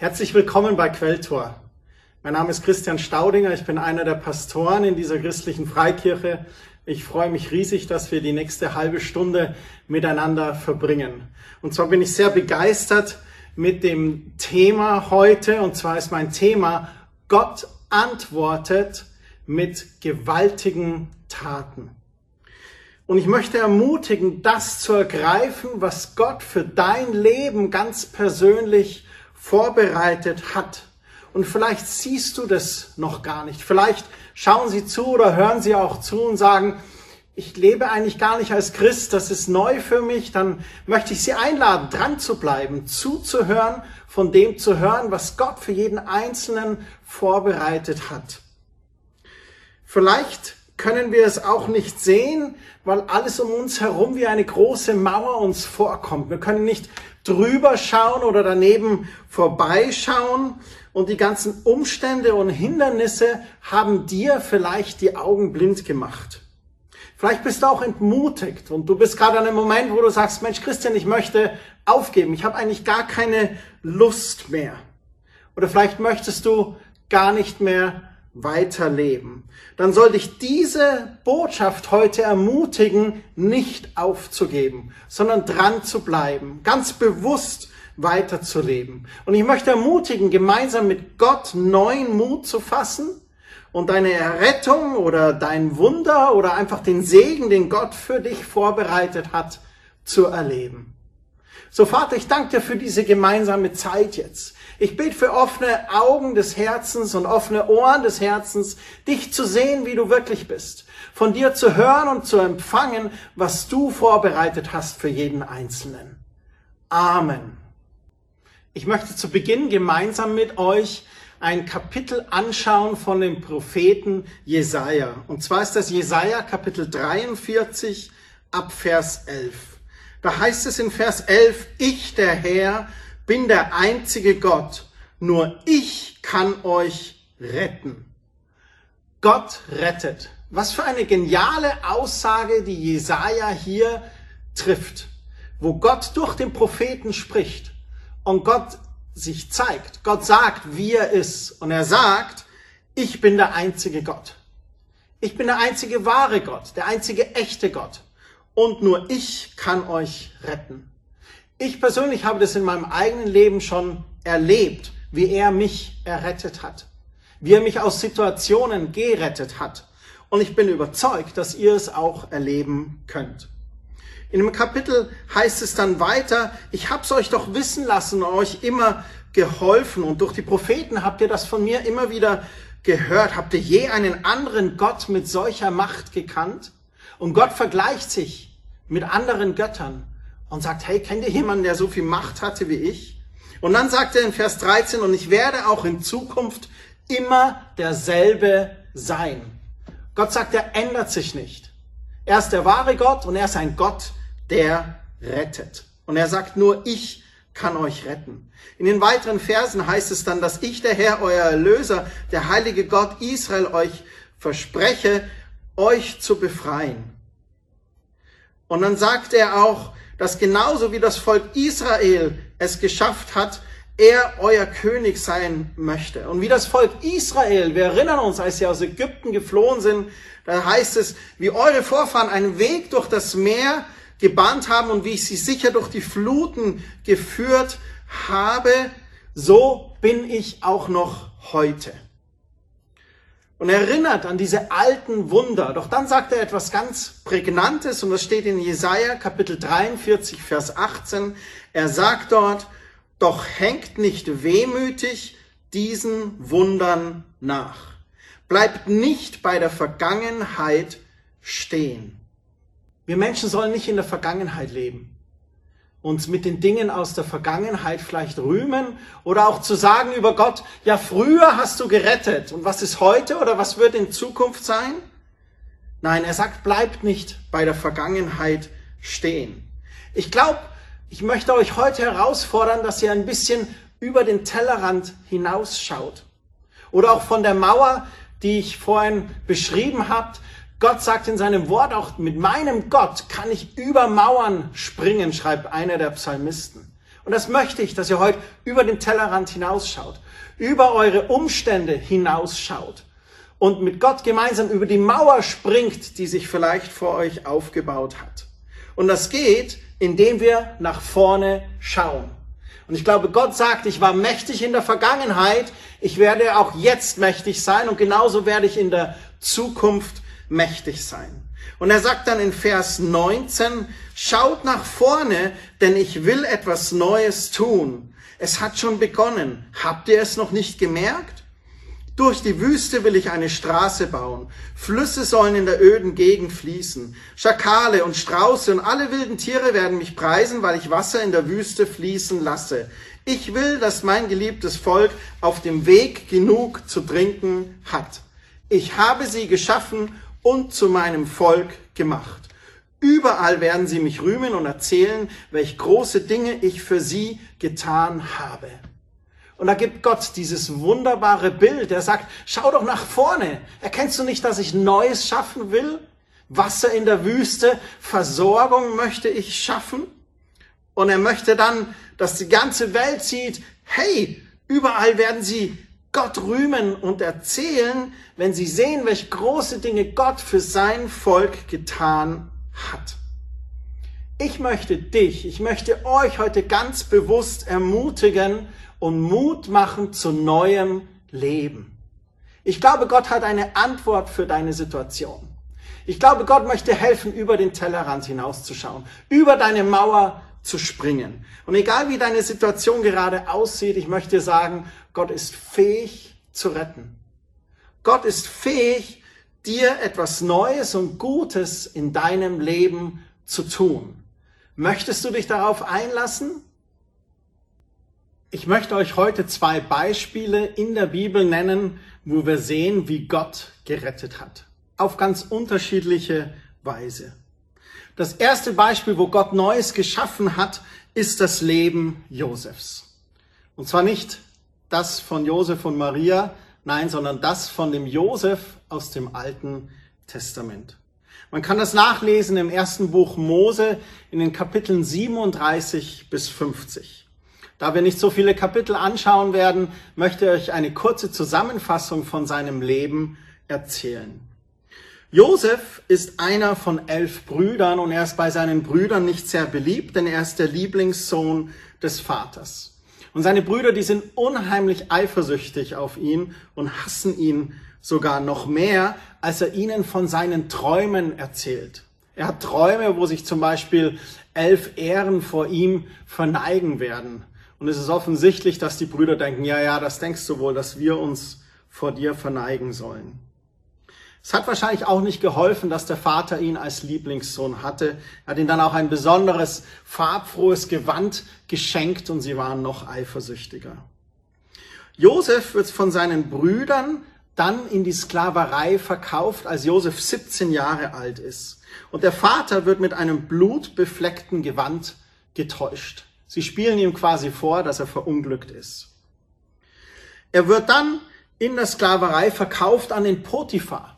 Herzlich willkommen bei Quelltor. Mein Name ist Christian Staudinger, ich bin einer der Pastoren in dieser christlichen Freikirche. Ich freue mich riesig, dass wir die nächste halbe Stunde miteinander verbringen. Und zwar bin ich sehr begeistert mit dem Thema heute, und zwar ist mein Thema, Gott antwortet mit gewaltigen Taten. Und ich möchte ermutigen, das zu ergreifen, was Gott für dein Leben ganz persönlich vorbereitet hat. Und vielleicht siehst du das noch gar nicht. Vielleicht schauen sie zu oder hören sie auch zu und sagen, ich lebe eigentlich gar nicht als Christ, das ist neu für mich, dann möchte ich Sie einladen, dran zu bleiben, zuzuhören, von dem zu hören, was Gott für jeden Einzelnen vorbereitet hat. Vielleicht können wir es auch nicht sehen, weil alles um uns herum wie eine große Mauer uns vorkommt. Wir können nicht drüber schauen oder daneben vorbeischauen und die ganzen Umstände und Hindernisse haben dir vielleicht die Augen blind gemacht. Vielleicht bist du auch entmutigt und du bist gerade an einem Moment, wo du sagst, Mensch Christian, ich möchte aufgeben. Ich habe eigentlich gar keine Lust mehr. Oder vielleicht möchtest du gar nicht mehr weiterleben. Dann soll dich diese Botschaft heute ermutigen, nicht aufzugeben, sondern dran zu bleiben, ganz bewusst weiterzuleben. Und ich möchte ermutigen, gemeinsam mit Gott neuen Mut zu fassen und deine Errettung oder dein Wunder oder einfach den Segen, den Gott für dich vorbereitet hat, zu erleben. So Vater, ich danke dir für diese gemeinsame Zeit jetzt. Ich bete für offene Augen des Herzens und offene Ohren des Herzens, dich zu sehen, wie du wirklich bist. Von dir zu hören und zu empfangen, was du vorbereitet hast für jeden Einzelnen. Amen. Ich möchte zu Beginn gemeinsam mit euch ein Kapitel anschauen von dem Propheten Jesaja. Und zwar ist das Jesaja Kapitel 43 ab Vers 11. Da heißt es in Vers 11, ich der Herr bin der einzige Gott. Nur ich kann euch retten. Gott rettet. Was für eine geniale Aussage, die Jesaja hier trifft, wo Gott durch den Propheten spricht und Gott sich zeigt. Gott sagt, wie er ist. Und er sagt, ich bin der einzige Gott. Ich bin der einzige wahre Gott, der einzige echte Gott. Und nur ich kann euch retten. Ich persönlich habe das in meinem eigenen Leben schon erlebt, wie er mich errettet hat, wie er mich aus Situationen gerettet hat. Und ich bin überzeugt, dass ihr es auch erleben könnt. In dem Kapitel heißt es dann weiter, ich hab's euch doch wissen lassen euch immer geholfen und durch die Propheten habt ihr das von mir immer wieder gehört. Habt ihr je einen anderen Gott mit solcher Macht gekannt? Und Gott vergleicht sich mit anderen Göttern und sagt, hey, kennt ihr jemanden, der so viel Macht hatte wie ich? Und dann sagt er in Vers 13, und ich werde auch in Zukunft immer derselbe sein. Gott sagt, er ändert sich nicht. Er ist der wahre Gott und er ist ein Gott, der rettet. Und er sagt nur, ich kann euch retten. In den weiteren Versen heißt es dann, dass ich, der Herr, euer Erlöser, der heilige Gott Israel, euch verspreche, euch zu befreien. Und dann sagt er auch, dass genauso wie das Volk Israel es geschafft hat, er euer König sein möchte. Und wie das Volk Israel, wir erinnern uns, als sie aus Ägypten geflohen sind, da heißt es, wie eure Vorfahren einen Weg durch das Meer gebannt haben und wie ich sie sicher durch die Fluten geführt habe, so bin ich auch noch heute und erinnert an diese alten Wunder. Doch dann sagt er etwas ganz Prägnantes und das steht in Jesaja Kapitel 43, Vers 18. Er sagt dort, doch hängt nicht wehmütig diesen Wundern nach. Bleibt nicht bei der Vergangenheit stehen. Wir Menschen sollen nicht in der Vergangenheit leben uns mit den Dingen aus der Vergangenheit vielleicht rühmen oder auch zu sagen über Gott, ja, früher hast du gerettet und was ist heute oder was wird in Zukunft sein? Nein, er sagt, bleibt nicht bei der Vergangenheit stehen. Ich glaube, ich möchte euch heute herausfordern, dass ihr ein bisschen über den Tellerrand hinausschaut. Oder auch von der Mauer, die ich vorhin beschrieben habt, Gott sagt in seinem Wort auch, mit meinem Gott kann ich über Mauern springen, schreibt einer der Psalmisten. Und das möchte ich, dass ihr heute über den Tellerrand hinausschaut, über eure Umstände hinausschaut und mit Gott gemeinsam über die Mauer springt, die sich vielleicht vor euch aufgebaut hat. Und das geht, indem wir nach vorne schauen. Und ich glaube, Gott sagt, ich war mächtig in der Vergangenheit, ich werde auch jetzt mächtig sein und genauso werde ich in der Zukunft mächtig sein. Und er sagt dann in Vers 19, schaut nach vorne, denn ich will etwas Neues tun. Es hat schon begonnen. Habt ihr es noch nicht gemerkt? Durch die Wüste will ich eine Straße bauen. Flüsse sollen in der öden Gegend fließen. Schakale und Strauße und alle wilden Tiere werden mich preisen, weil ich Wasser in der Wüste fließen lasse. Ich will, dass mein geliebtes Volk auf dem Weg genug zu trinken hat. Ich habe sie geschaffen und zu meinem Volk gemacht. Überall werden sie mich rühmen und erzählen, welch große Dinge ich für sie getan habe. Und da gibt Gott dieses wunderbare Bild. Er sagt, schau doch nach vorne. Erkennst du nicht, dass ich Neues schaffen will? Wasser in der Wüste, Versorgung möchte ich schaffen. Und er möchte dann, dass die ganze Welt sieht, hey, überall werden sie Gott rühmen und erzählen, wenn sie sehen, welche große Dinge Gott für sein Volk getan hat. Ich möchte dich, ich möchte euch heute ganz bewusst ermutigen und Mut machen zu neuem Leben. Ich glaube, Gott hat eine Antwort für deine Situation. Ich glaube, Gott möchte helfen, über den Tellerrand hinauszuschauen, über deine Mauer zu springen. Und egal wie deine Situation gerade aussieht, ich möchte sagen, Gott ist fähig zu retten. Gott ist fähig, dir etwas Neues und Gutes in deinem Leben zu tun. Möchtest du dich darauf einlassen? Ich möchte euch heute zwei Beispiele in der Bibel nennen, wo wir sehen, wie Gott gerettet hat. Auf ganz unterschiedliche Weise. Das erste Beispiel, wo Gott Neues geschaffen hat, ist das Leben Josefs. Und zwar nicht das von Josef und Maria, nein, sondern das von dem Josef aus dem Alten Testament. Man kann das nachlesen im ersten Buch Mose in den Kapiteln 37 bis 50. Da wir nicht so viele Kapitel anschauen werden, möchte ich euch eine kurze Zusammenfassung von seinem Leben erzählen. Josef ist einer von elf Brüdern und er ist bei seinen Brüdern nicht sehr beliebt, denn er ist der Lieblingssohn des Vaters. Und seine Brüder, die sind unheimlich eifersüchtig auf ihn und hassen ihn sogar noch mehr, als er ihnen von seinen Träumen erzählt. Er hat Träume, wo sich zum Beispiel elf Ehren vor ihm verneigen werden. Und es ist offensichtlich, dass die Brüder denken, ja, ja, das denkst du wohl, dass wir uns vor dir verneigen sollen. Es hat wahrscheinlich auch nicht geholfen, dass der Vater ihn als Lieblingssohn hatte. Er hat ihm dann auch ein besonderes farbfrohes Gewand geschenkt und sie waren noch eifersüchtiger. Josef wird von seinen Brüdern dann in die Sklaverei verkauft, als Josef 17 Jahre alt ist. Und der Vater wird mit einem blutbefleckten Gewand getäuscht. Sie spielen ihm quasi vor, dass er verunglückt ist. Er wird dann in der Sklaverei verkauft an den Potiphar.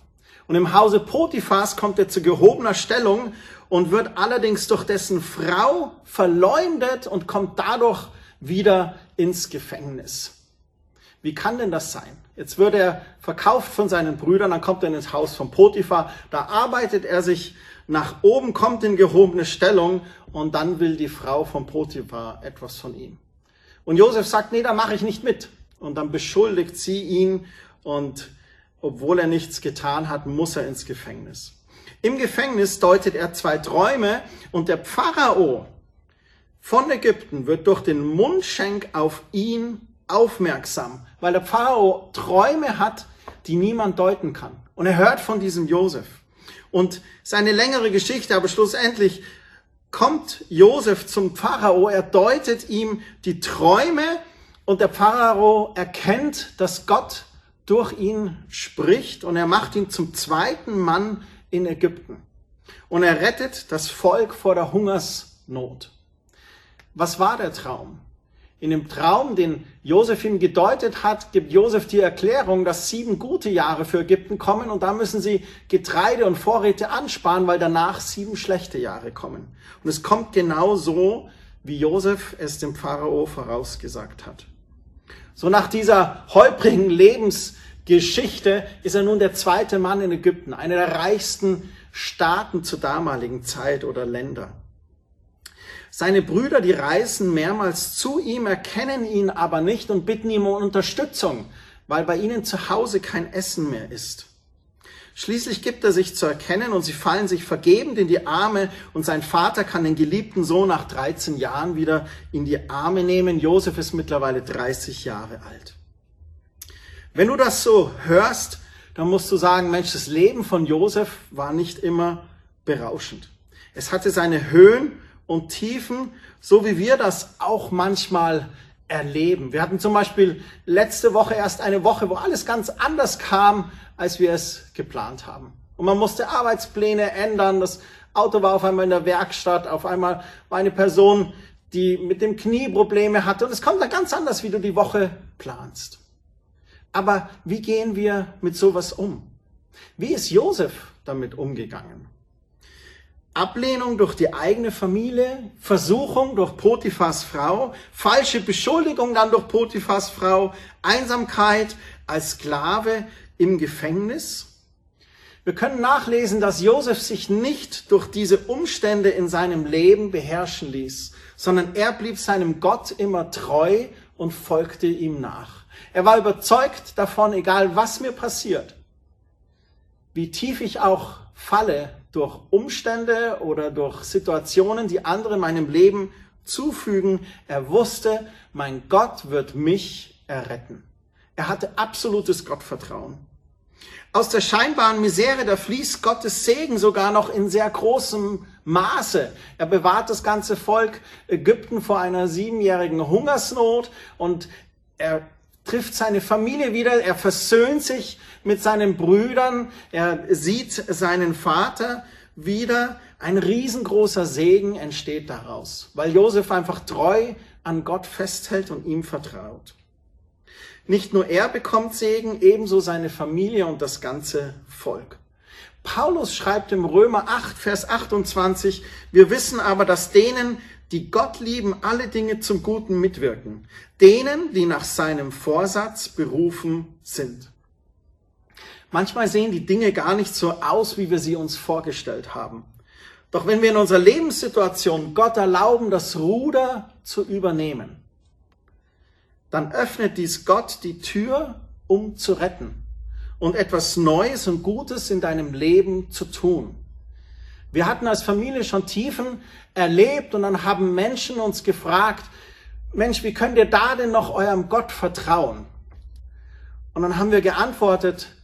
Und im Hause Potiphars kommt er zu gehobener Stellung und wird allerdings durch dessen Frau verleumdet und kommt dadurch wieder ins Gefängnis. Wie kann denn das sein? Jetzt wird er verkauft von seinen Brüdern, dann kommt er ins Haus von Potiphar, da arbeitet er sich nach oben, kommt in gehobene Stellung und dann will die Frau von Potiphar etwas von ihm. Und Josef sagt, nee, da mache ich nicht mit. Und dann beschuldigt sie ihn und obwohl er nichts getan hat, muss er ins Gefängnis. Im Gefängnis deutet er zwei Träume und der Pharao von Ägypten wird durch den Mundschenk auf ihn aufmerksam, weil der Pharao Träume hat, die niemand deuten kann. Und er hört von diesem Josef. Und seine längere Geschichte, aber schlussendlich kommt Josef zum Pharao, er deutet ihm die Träume und der Pharao erkennt, dass Gott durch ihn spricht und er macht ihn zum zweiten Mann in Ägypten. Und er rettet das Volk vor der Hungersnot. Was war der Traum? In dem Traum, den Josef ihm gedeutet hat, gibt Josef die Erklärung, dass sieben gute Jahre für Ägypten kommen und da müssen sie Getreide und Vorräte ansparen, weil danach sieben schlechte Jahre kommen. Und es kommt genau so, wie Josef es dem Pharao vorausgesagt hat. So nach dieser holprigen Lebensgeschichte ist er nun der zweite Mann in Ägypten, einer der reichsten Staaten zur damaligen Zeit oder Länder. Seine Brüder, die reisen mehrmals zu ihm, erkennen ihn aber nicht und bitten ihm um Unterstützung, weil bei ihnen zu Hause kein Essen mehr ist. Schließlich gibt er sich zu erkennen und sie fallen sich vergebend in die Arme und sein Vater kann den geliebten Sohn nach 13 Jahren wieder in die Arme nehmen. Josef ist mittlerweile 30 Jahre alt. Wenn du das so hörst, dann musst du sagen, Mensch, das Leben von Josef war nicht immer berauschend. Es hatte seine Höhen und Tiefen, so wie wir das auch manchmal erleben. Wir hatten zum Beispiel letzte Woche erst eine Woche, wo alles ganz anders kam, als wir es geplant haben. Und man musste Arbeitspläne ändern. Das Auto war auf einmal in der Werkstatt. Auf einmal war eine Person, die mit dem Knie Probleme hatte. Und es kommt dann ganz anders, wie du die Woche planst. Aber wie gehen wir mit sowas um? Wie ist Josef damit umgegangen? Ablehnung durch die eigene Familie, Versuchung durch Potiphas Frau, falsche Beschuldigung dann durch Potiphas Frau, Einsamkeit als Sklave im Gefängnis. Wir können nachlesen, dass Josef sich nicht durch diese Umstände in seinem Leben beherrschen ließ, sondern er blieb seinem Gott immer treu und folgte ihm nach. Er war überzeugt davon, egal was mir passiert, wie tief ich auch falle durch Umstände oder durch Situationen, die andere meinem Leben zufügen, er wusste, mein Gott wird mich erretten. Er hatte absolutes Gottvertrauen. Aus der scheinbaren Misere, da fließt Gottes Segen sogar noch in sehr großem Maße. Er bewahrt das ganze Volk Ägypten vor einer siebenjährigen Hungersnot und er trifft seine Familie wieder, er versöhnt sich mit seinen Brüdern, er sieht seinen Vater wieder. Ein riesengroßer Segen entsteht daraus, weil Josef einfach treu an Gott festhält und ihm vertraut. Nicht nur er bekommt Segen, ebenso seine Familie und das ganze Volk. Paulus schreibt im Römer 8, Vers 28, wir wissen aber, dass denen, die Gott lieben, alle Dinge zum Guten mitwirken. Denen, die nach seinem Vorsatz berufen sind. Manchmal sehen die Dinge gar nicht so aus, wie wir sie uns vorgestellt haben. Doch wenn wir in unserer Lebenssituation Gott erlauben, das Ruder zu übernehmen, dann öffnet dies Gott die Tür, um zu retten und etwas Neues und Gutes in deinem Leben zu tun. Wir hatten als Familie schon Tiefen erlebt und dann haben Menschen uns gefragt, Mensch, wie könnt ihr da denn noch eurem Gott vertrauen? Und dann haben wir geantwortet,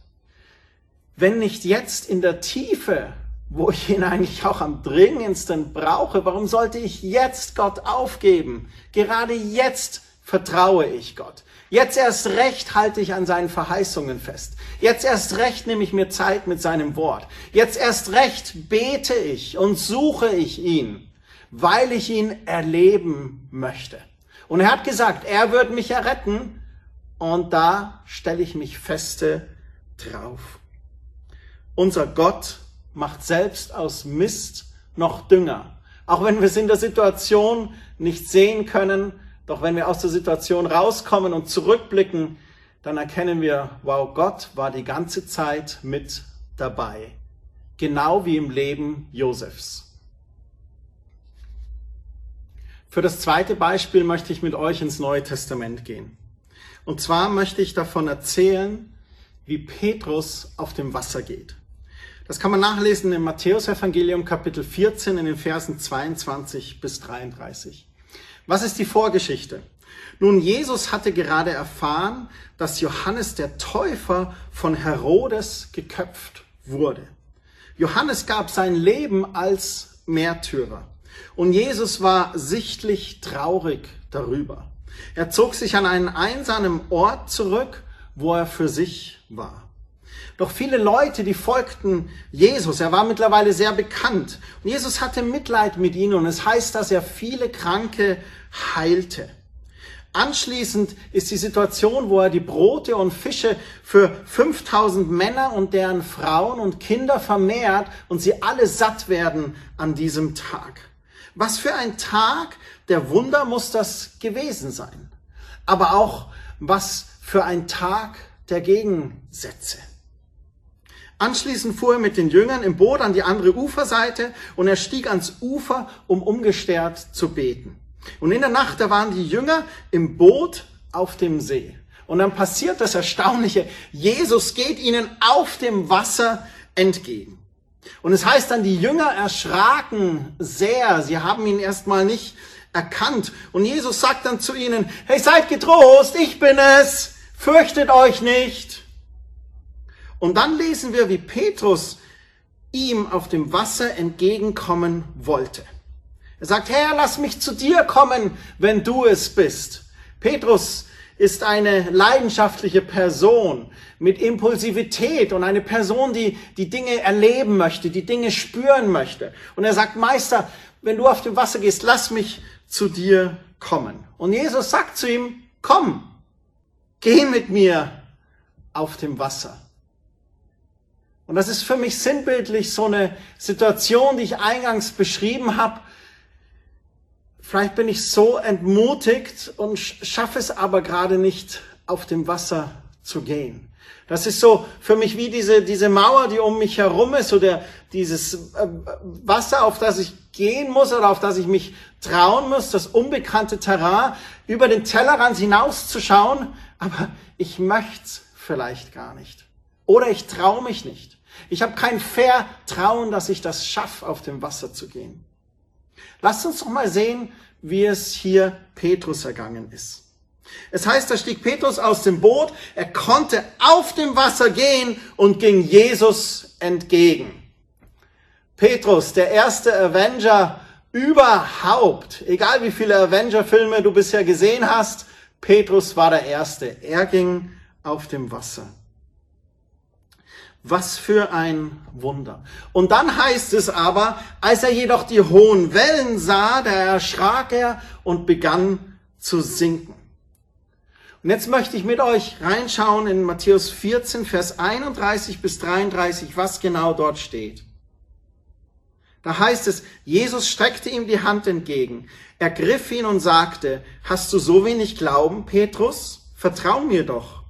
wenn nicht jetzt in der Tiefe, wo ich ihn eigentlich auch am dringendsten brauche, warum sollte ich jetzt Gott aufgeben? Gerade jetzt vertraue ich Gott. Jetzt erst recht halte ich an seinen Verheißungen fest. Jetzt erst recht nehme ich mir Zeit mit seinem Wort. Jetzt erst recht bete ich und suche ich ihn, weil ich ihn erleben möchte. Und er hat gesagt, er wird mich erretten und da stelle ich mich feste drauf. Unser Gott macht selbst aus Mist noch Dünger. Auch wenn wir es in der Situation nicht sehen können, doch wenn wir aus der Situation rauskommen und zurückblicken, dann erkennen wir, wow, Gott war die ganze Zeit mit dabei. Genau wie im Leben Josefs. Für das zweite Beispiel möchte ich mit euch ins Neue Testament gehen. Und zwar möchte ich davon erzählen, wie Petrus auf dem Wasser geht. Das kann man nachlesen im Matthäusevangelium Kapitel 14 in den Versen 22 bis 33. Was ist die Vorgeschichte? Nun, Jesus hatte gerade erfahren, dass Johannes der Täufer von Herodes geköpft wurde. Johannes gab sein Leben als Märtyrer. Und Jesus war sichtlich traurig darüber. Er zog sich an einen einsamen Ort zurück, wo er für sich war. Doch viele Leute, die folgten Jesus, er war mittlerweile sehr bekannt. Und Jesus hatte Mitleid mit ihnen und es heißt, dass er viele Kranke heilte. Anschließend ist die Situation, wo er die Brote und Fische für 5000 Männer und deren Frauen und Kinder vermehrt und sie alle satt werden an diesem Tag. Was für ein Tag der Wunder muss das gewesen sein. Aber auch was für ein Tag der Gegensätze. Anschließend fuhr er mit den Jüngern im Boot an die andere Uferseite und er stieg ans Ufer, um umgestärkt zu beten. Und in der Nacht, da waren die Jünger im Boot auf dem See. Und dann passiert das Erstaunliche. Jesus geht ihnen auf dem Wasser entgegen. Und es heißt dann, die Jünger erschraken sehr. Sie haben ihn erstmal nicht erkannt. Und Jesus sagt dann zu ihnen, hey, seid getrost, ich bin es, fürchtet euch nicht. Und dann lesen wir, wie Petrus ihm auf dem Wasser entgegenkommen wollte. Er sagt, Herr, lass mich zu dir kommen, wenn du es bist. Petrus ist eine leidenschaftliche Person mit Impulsivität und eine Person, die die Dinge erleben möchte, die Dinge spüren möchte. Und er sagt, Meister, wenn du auf dem Wasser gehst, lass mich zu dir kommen. Und Jesus sagt zu ihm, komm, geh mit mir auf dem Wasser. Und das ist für mich sinnbildlich so eine Situation, die ich eingangs beschrieben habe, Vielleicht bin ich so entmutigt und schaffe es aber gerade nicht, auf dem Wasser zu gehen. Das ist so für mich wie diese, diese Mauer, die um mich herum ist, oder dieses äh, Wasser, auf das ich gehen muss oder auf das ich mich trauen muss, das unbekannte Terrain, über den Tellerrand hinauszuschauen, aber ich möchte vielleicht gar nicht. Oder ich traue mich nicht. Ich habe kein Vertrauen, dass ich das schaffe, auf dem Wasser zu gehen. Lasst uns doch mal sehen, wie es hier Petrus ergangen ist. Es heißt, da stieg Petrus aus dem Boot, er konnte auf dem Wasser gehen und ging Jesus entgegen. Petrus, der erste Avenger überhaupt, egal wie viele Avenger-Filme du bisher gesehen hast, Petrus war der Erste. Er ging auf dem Wasser. Was für ein Wunder. Und dann heißt es aber, als er jedoch die hohen Wellen sah, da erschrak er und begann zu sinken. Und jetzt möchte ich mit euch reinschauen in Matthäus 14, Vers 31 bis 33, was genau dort steht. Da heißt es, Jesus streckte ihm die Hand entgegen, ergriff ihn und sagte, hast du so wenig Glauben, Petrus? Vertrau mir doch.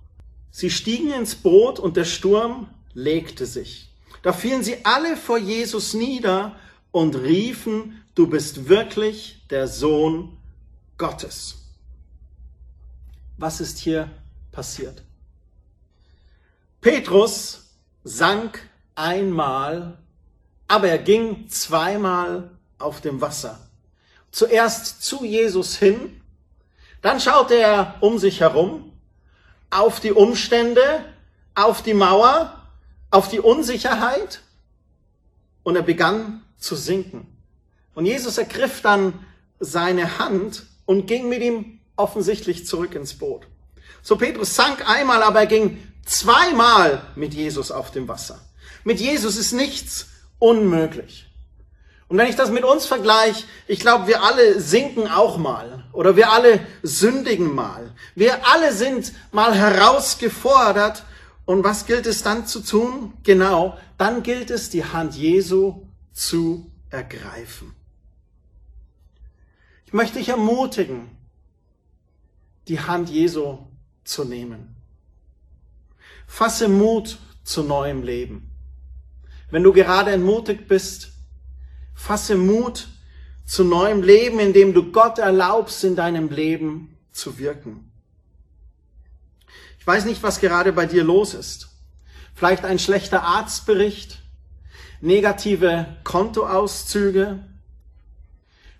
Sie stiegen ins Boot und der Sturm legte sich. Da fielen sie alle vor Jesus nieder und riefen, du bist wirklich der Sohn Gottes. Was ist hier passiert? Petrus sank einmal, aber er ging zweimal auf dem Wasser. Zuerst zu Jesus hin, dann schaute er um sich herum, auf die Umstände, auf die Mauer auf die Unsicherheit und er begann zu sinken. Und Jesus ergriff dann seine Hand und ging mit ihm offensichtlich zurück ins Boot. So Petrus sank einmal, aber er ging zweimal mit Jesus auf dem Wasser. Mit Jesus ist nichts unmöglich. Und wenn ich das mit uns vergleiche, ich glaube, wir alle sinken auch mal oder wir alle sündigen mal. Wir alle sind mal herausgefordert und was gilt es dann zu tun? Genau, dann gilt es, die Hand Jesu zu ergreifen. Ich möchte dich ermutigen, die Hand Jesu zu nehmen. Fasse Mut zu neuem Leben. Wenn du gerade entmutigt bist, fasse Mut zu neuem Leben, indem du Gott erlaubst, in deinem Leben zu wirken. Ich weiß nicht, was gerade bei dir los ist. Vielleicht ein schlechter Arztbericht, negative Kontoauszüge,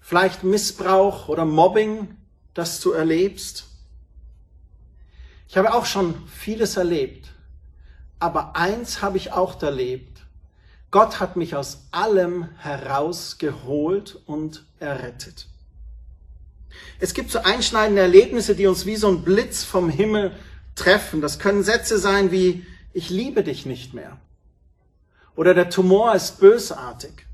vielleicht Missbrauch oder Mobbing, das du erlebst. Ich habe auch schon vieles erlebt, aber eins habe ich auch erlebt. Gott hat mich aus allem herausgeholt und errettet. Es gibt so einschneidende Erlebnisse, die uns wie so ein Blitz vom Himmel treffen. Das können Sätze sein wie, ich liebe dich nicht mehr. Oder der Tumor ist bösartig.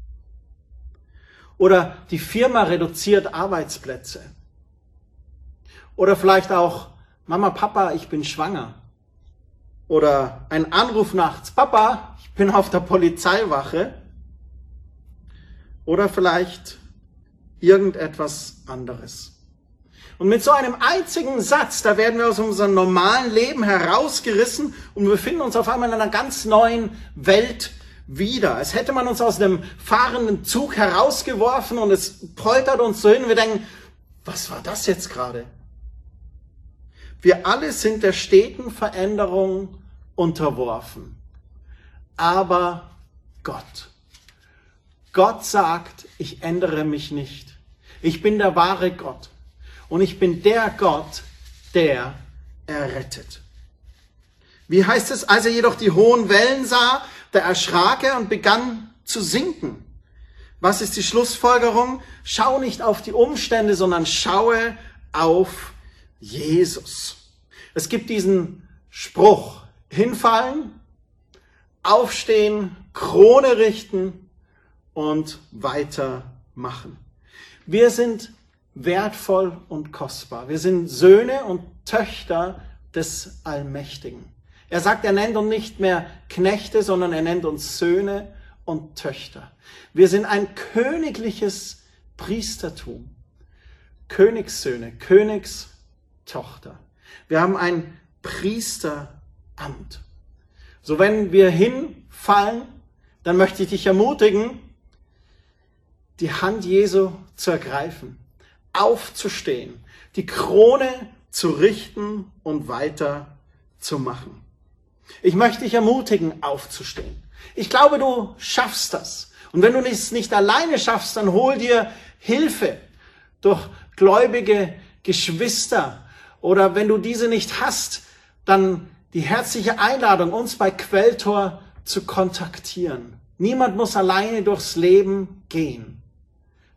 Oder die Firma reduziert Arbeitsplätze. Oder vielleicht auch, Mama, Papa, ich bin schwanger. Oder ein Anruf nachts, Papa, ich bin auf der Polizeiwache. Oder vielleicht, irgendetwas anderes. Und mit so einem einzigen Satz, da werden wir aus unserem normalen Leben herausgerissen und wir befinden uns auf einmal in einer ganz neuen Welt wieder. Als hätte man uns aus einem fahrenden Zug herausgeworfen und es poltert uns so hin. Wir denken, was war das jetzt gerade? Wir alle sind der steten Veränderung unterworfen. Aber Gott. Gott sagt, ich ändere mich nicht. Ich bin der wahre Gott. Und ich bin der Gott, der errettet. Wie heißt es, als er jedoch die hohen Wellen sah, da erschrak er und begann zu sinken. Was ist die Schlussfolgerung? Schau nicht auf die Umstände, sondern schaue auf Jesus. Es gibt diesen Spruch, hinfallen, aufstehen, Krone richten und weitermachen. Wir sind wertvoll und kostbar. Wir sind Söhne und Töchter des Allmächtigen. Er sagt, er nennt uns nicht mehr Knechte, sondern er nennt uns Söhne und Töchter. Wir sind ein königliches Priestertum. Königssöhne, Königstochter. Wir haben ein Priesteramt. So wenn wir hinfallen, dann möchte ich dich ermutigen, die Hand Jesu zu ergreifen, aufzustehen, die Krone zu richten und weiter zu machen. Ich möchte dich ermutigen, aufzustehen. Ich glaube, du schaffst das. Und wenn du es nicht alleine schaffst, dann hol dir Hilfe durch gläubige Geschwister. Oder wenn du diese nicht hast, dann die herzliche Einladung, uns bei Quelltor zu kontaktieren. Niemand muss alleine durchs Leben gehen.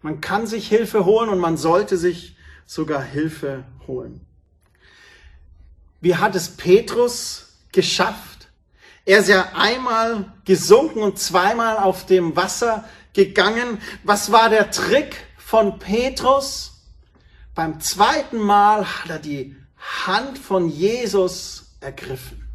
Man kann sich Hilfe holen und man sollte sich sogar Hilfe holen. Wie hat es Petrus geschafft. Er ist ja einmal gesunken und zweimal auf dem Wasser gegangen. Was war der Trick von Petrus? Beim zweiten Mal hat er die Hand von Jesus ergriffen.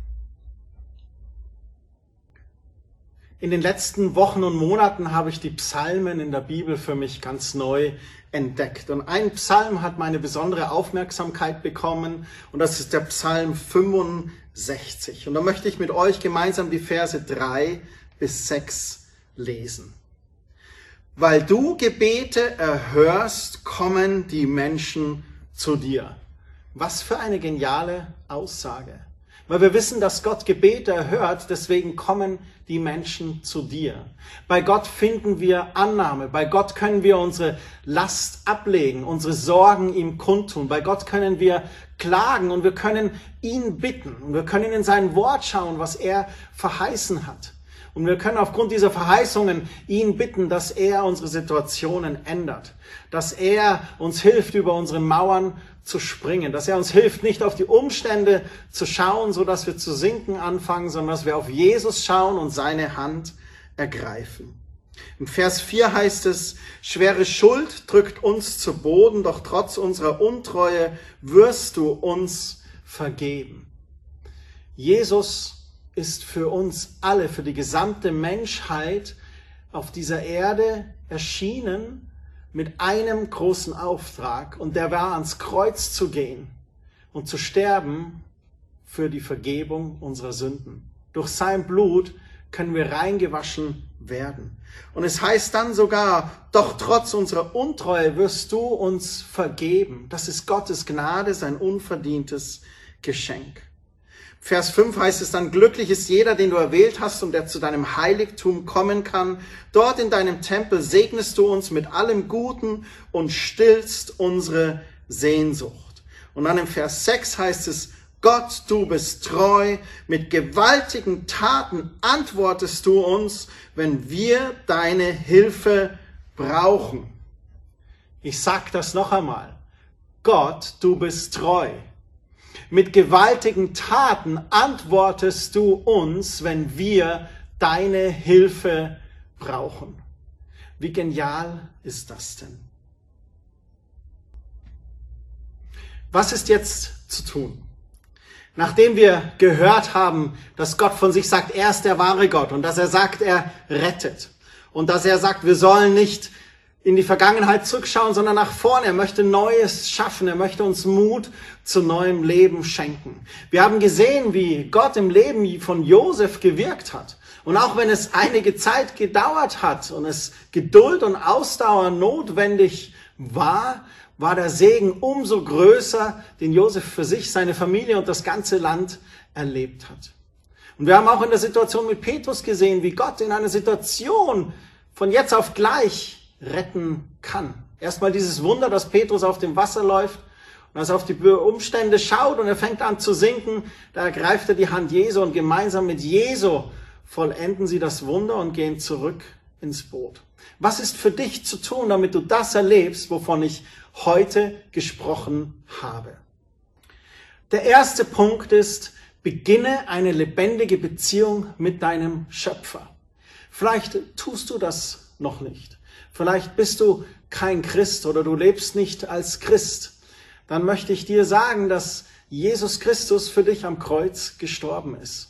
In den letzten Wochen und Monaten habe ich die Psalmen in der Bibel für mich ganz neu entdeckt. Und ein Psalm hat meine besondere Aufmerksamkeit bekommen und das ist der Psalm 65. Und da möchte ich mit euch gemeinsam die Verse 3 bis 6 lesen. Weil du Gebete erhörst, kommen die Menschen zu dir. Was für eine geniale Aussage. Weil wir wissen, dass Gott Gebete erhört, deswegen kommen die Menschen zu dir. Bei Gott finden wir Annahme. Bei Gott können wir unsere Last ablegen, unsere Sorgen ihm kundtun. Bei Gott können wir klagen und wir können ihn bitten. Und wir können in sein Wort schauen, was er verheißen hat. Und wir können aufgrund dieser Verheißungen ihn bitten, dass er unsere Situationen ändert, dass er uns hilft, über unsere Mauern zu springen, dass er uns hilft, nicht auf die Umstände zu schauen, so dass wir zu sinken anfangen, sondern dass wir auf Jesus schauen und seine Hand ergreifen. Im Vers 4 heißt es, schwere Schuld drückt uns zu Boden, doch trotz unserer Untreue wirst du uns vergeben. Jesus ist für uns alle, für die gesamte Menschheit auf dieser Erde erschienen mit einem großen Auftrag und der war ans Kreuz zu gehen und zu sterben für die Vergebung unserer Sünden. Durch sein Blut können wir reingewaschen werden. Und es heißt dann sogar, doch trotz unserer Untreue wirst du uns vergeben. Das ist Gottes Gnade, sein unverdientes Geschenk. Vers 5 heißt es dann, glücklich ist jeder, den du erwählt hast und der zu deinem Heiligtum kommen kann. Dort in deinem Tempel segnest du uns mit allem Guten und stillst unsere Sehnsucht. Und dann im Vers 6 heißt es, Gott, du bist treu, mit gewaltigen Taten antwortest du uns, wenn wir deine Hilfe brauchen. Ich sag das noch einmal. Gott, du bist treu. Mit gewaltigen Taten antwortest du uns, wenn wir deine Hilfe brauchen. Wie genial ist das denn? Was ist jetzt zu tun? Nachdem wir gehört haben, dass Gott von sich sagt, er ist der wahre Gott und dass er sagt, er rettet und dass er sagt, wir sollen nicht in die Vergangenheit zurückschauen, sondern nach vorne. Er möchte Neues schaffen. Er möchte uns Mut zu neuem Leben schenken. Wir haben gesehen, wie Gott im Leben von Josef gewirkt hat. Und auch wenn es einige Zeit gedauert hat und es Geduld und Ausdauer notwendig war, war der Segen umso größer, den Josef für sich, seine Familie und das ganze Land erlebt hat. Und wir haben auch in der Situation mit Petrus gesehen, wie Gott in einer Situation von jetzt auf gleich retten kann. Erstmal dieses Wunder, dass Petrus auf dem Wasser läuft und als er auf die Umstände schaut und er fängt an zu sinken, da ergreift er die Hand Jesu und gemeinsam mit Jesu vollenden sie das Wunder und gehen zurück ins Boot. Was ist für dich zu tun, damit du das erlebst, wovon ich heute gesprochen habe? Der erste Punkt ist, beginne eine lebendige Beziehung mit deinem Schöpfer. Vielleicht tust du das noch nicht. Vielleicht bist du kein Christ oder du lebst nicht als Christ. Dann möchte ich dir sagen, dass Jesus Christus für dich am Kreuz gestorben ist.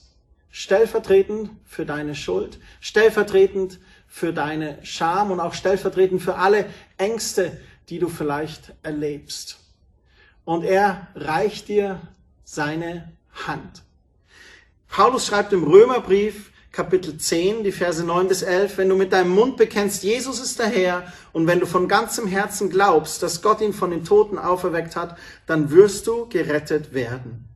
Stellvertretend für deine Schuld, stellvertretend für deine Scham und auch stellvertretend für alle Ängste, die du vielleicht erlebst. Und er reicht dir seine Hand. Paulus schreibt im Römerbrief, Kapitel 10, die Verse 9 bis 11, wenn du mit deinem Mund bekennst, Jesus ist der Herr, und wenn du von ganzem Herzen glaubst, dass Gott ihn von den Toten auferweckt hat, dann wirst du gerettet werden.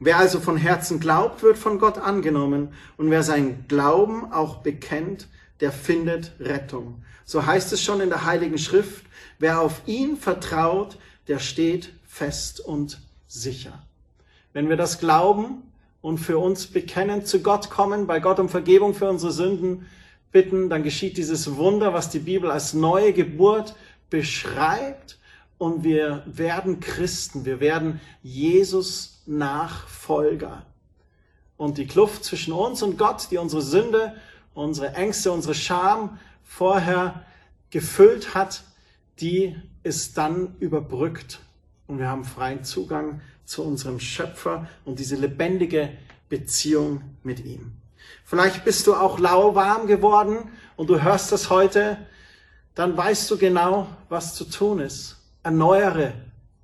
Wer also von Herzen glaubt, wird von Gott angenommen, und wer seinen Glauben auch bekennt, der findet Rettung. So heißt es schon in der Heiligen Schrift, wer auf ihn vertraut, der steht fest und sicher. Wenn wir das glauben, und für uns bekennen, zu Gott kommen, bei Gott um Vergebung für unsere Sünden bitten, dann geschieht dieses Wunder, was die Bibel als neue Geburt beschreibt und wir werden Christen, wir werden Jesus Nachfolger. Und die Kluft zwischen uns und Gott, die unsere Sünde, unsere Ängste, unsere Scham vorher gefüllt hat, die ist dann überbrückt und wir haben freien Zugang zu unserem Schöpfer und diese lebendige Beziehung mit ihm. Vielleicht bist du auch lauwarm geworden und du hörst das heute, dann weißt du genau, was zu tun ist. Erneuere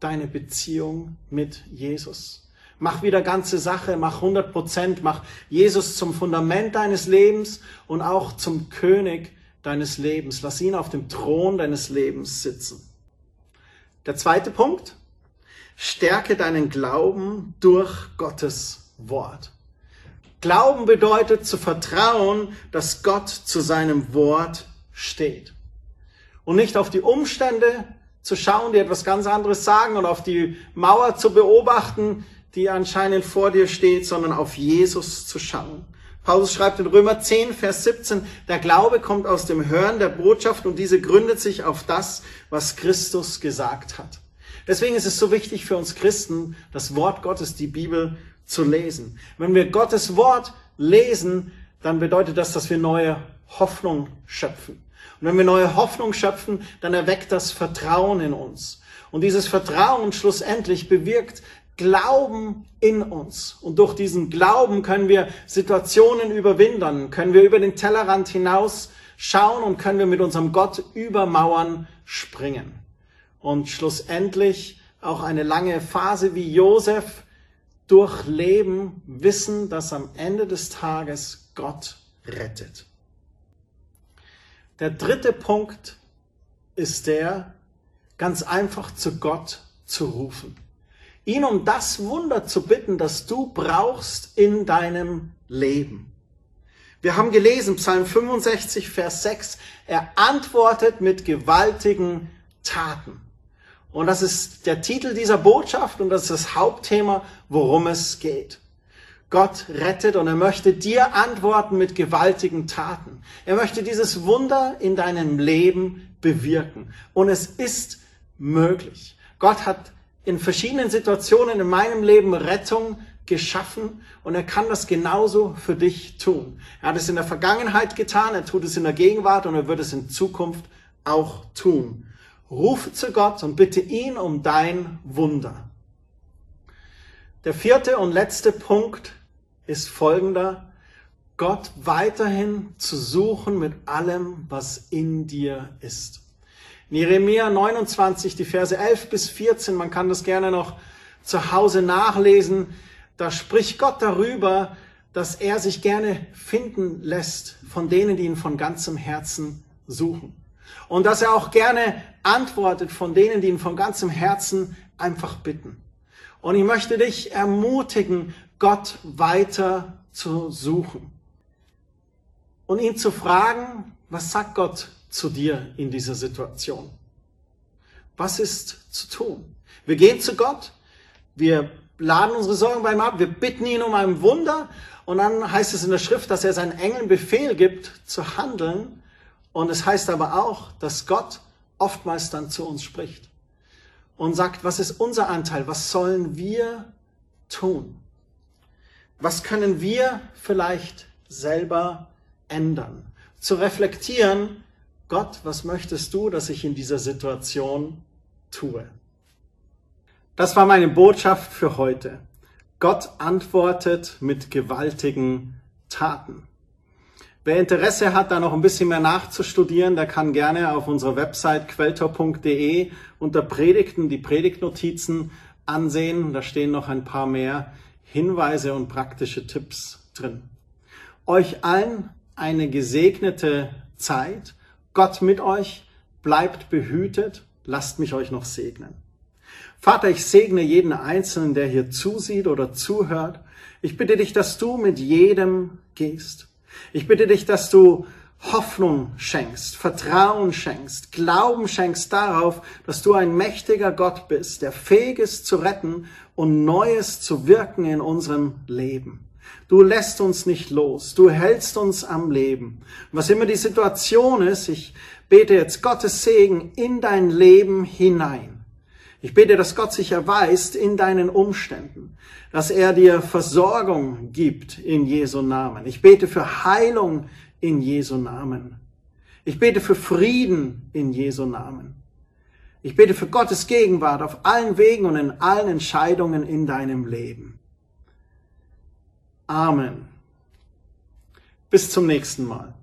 deine Beziehung mit Jesus. Mach wieder ganze Sache, mach 100 Prozent, mach Jesus zum Fundament deines Lebens und auch zum König deines Lebens. Lass ihn auf dem Thron deines Lebens sitzen. Der zweite Punkt, Stärke deinen Glauben durch Gottes Wort. Glauben bedeutet zu vertrauen, dass Gott zu seinem Wort steht. Und nicht auf die Umstände zu schauen, die etwas ganz anderes sagen und auf die Mauer zu beobachten, die anscheinend vor dir steht, sondern auf Jesus zu schauen. Paulus schreibt in Römer 10, Vers 17, der Glaube kommt aus dem Hören der Botschaft und diese gründet sich auf das, was Christus gesagt hat. Deswegen ist es so wichtig für uns Christen, das Wort Gottes, die Bibel zu lesen. Wenn wir Gottes Wort lesen, dann bedeutet das, dass wir neue Hoffnung schöpfen. Und wenn wir neue Hoffnung schöpfen, dann erweckt das Vertrauen in uns. Und dieses Vertrauen schlussendlich bewirkt Glauben in uns. Und durch diesen Glauben können wir Situationen überwinden, können wir über den Tellerrand hinaus schauen und können wir mit unserem Gott über Mauern springen und schlussendlich auch eine lange Phase wie Josef durchleben, wissen, dass am Ende des Tages Gott rettet. Der dritte Punkt ist der, ganz einfach zu Gott zu rufen. Ihn um das Wunder zu bitten, das du brauchst in deinem Leben. Wir haben gelesen, Psalm 65, Vers 6, er antwortet mit gewaltigen Taten. Und das ist der Titel dieser Botschaft und das ist das Hauptthema, worum es geht. Gott rettet und er möchte dir antworten mit gewaltigen Taten. Er möchte dieses Wunder in deinem Leben bewirken. Und es ist möglich. Gott hat in verschiedenen Situationen in meinem Leben Rettung geschaffen und er kann das genauso für dich tun. Er hat es in der Vergangenheit getan, er tut es in der Gegenwart und er wird es in Zukunft auch tun. Rufe zu Gott und bitte ihn um dein Wunder. Der vierte und letzte Punkt ist folgender. Gott weiterhin zu suchen mit allem, was in dir ist. In Jeremia 29, die Verse 11 bis 14, man kann das gerne noch zu Hause nachlesen, da spricht Gott darüber, dass er sich gerne finden lässt von denen, die ihn von ganzem Herzen suchen. Und dass er auch gerne antwortet von denen, die ihn von ganzem Herzen einfach bitten. Und ich möchte dich ermutigen, Gott weiter zu suchen. Und ihn zu fragen, was sagt Gott zu dir in dieser Situation? Was ist zu tun? Wir gehen zu Gott, wir laden unsere Sorgen bei ihm ab, wir bitten ihn um ein Wunder und dann heißt es in der Schrift, dass er seinen Engeln Befehl gibt zu handeln und es heißt aber auch, dass Gott oftmals dann zu uns spricht und sagt, was ist unser Anteil, was sollen wir tun? Was können wir vielleicht selber ändern? Zu reflektieren, Gott, was möchtest du, dass ich in dieser Situation tue? Das war meine Botschaft für heute. Gott antwortet mit gewaltigen Taten. Wer Interesse hat, da noch ein bisschen mehr nachzustudieren, der kann gerne auf unserer Website quelltor.de unter Predigten die Predigtnotizen ansehen. Da stehen noch ein paar mehr Hinweise und praktische Tipps drin. Euch allen eine gesegnete Zeit. Gott mit euch. Bleibt behütet. Lasst mich euch noch segnen. Vater, ich segne jeden Einzelnen, der hier zusieht oder zuhört. Ich bitte dich, dass du mit jedem gehst. Ich bitte dich, dass du Hoffnung schenkst, Vertrauen schenkst, Glauben schenkst darauf, dass du ein mächtiger Gott bist, der fähig ist zu retten und Neues zu wirken in unserem Leben. Du lässt uns nicht los, du hältst uns am Leben. Was immer die Situation ist, ich bete jetzt Gottes Segen in dein Leben hinein. Ich bete, dass Gott sich erweist in deinen Umständen, dass er dir Versorgung gibt in Jesu Namen. Ich bete für Heilung in Jesu Namen. Ich bete für Frieden in Jesu Namen. Ich bete für Gottes Gegenwart auf allen Wegen und in allen Entscheidungen in deinem Leben. Amen. Bis zum nächsten Mal.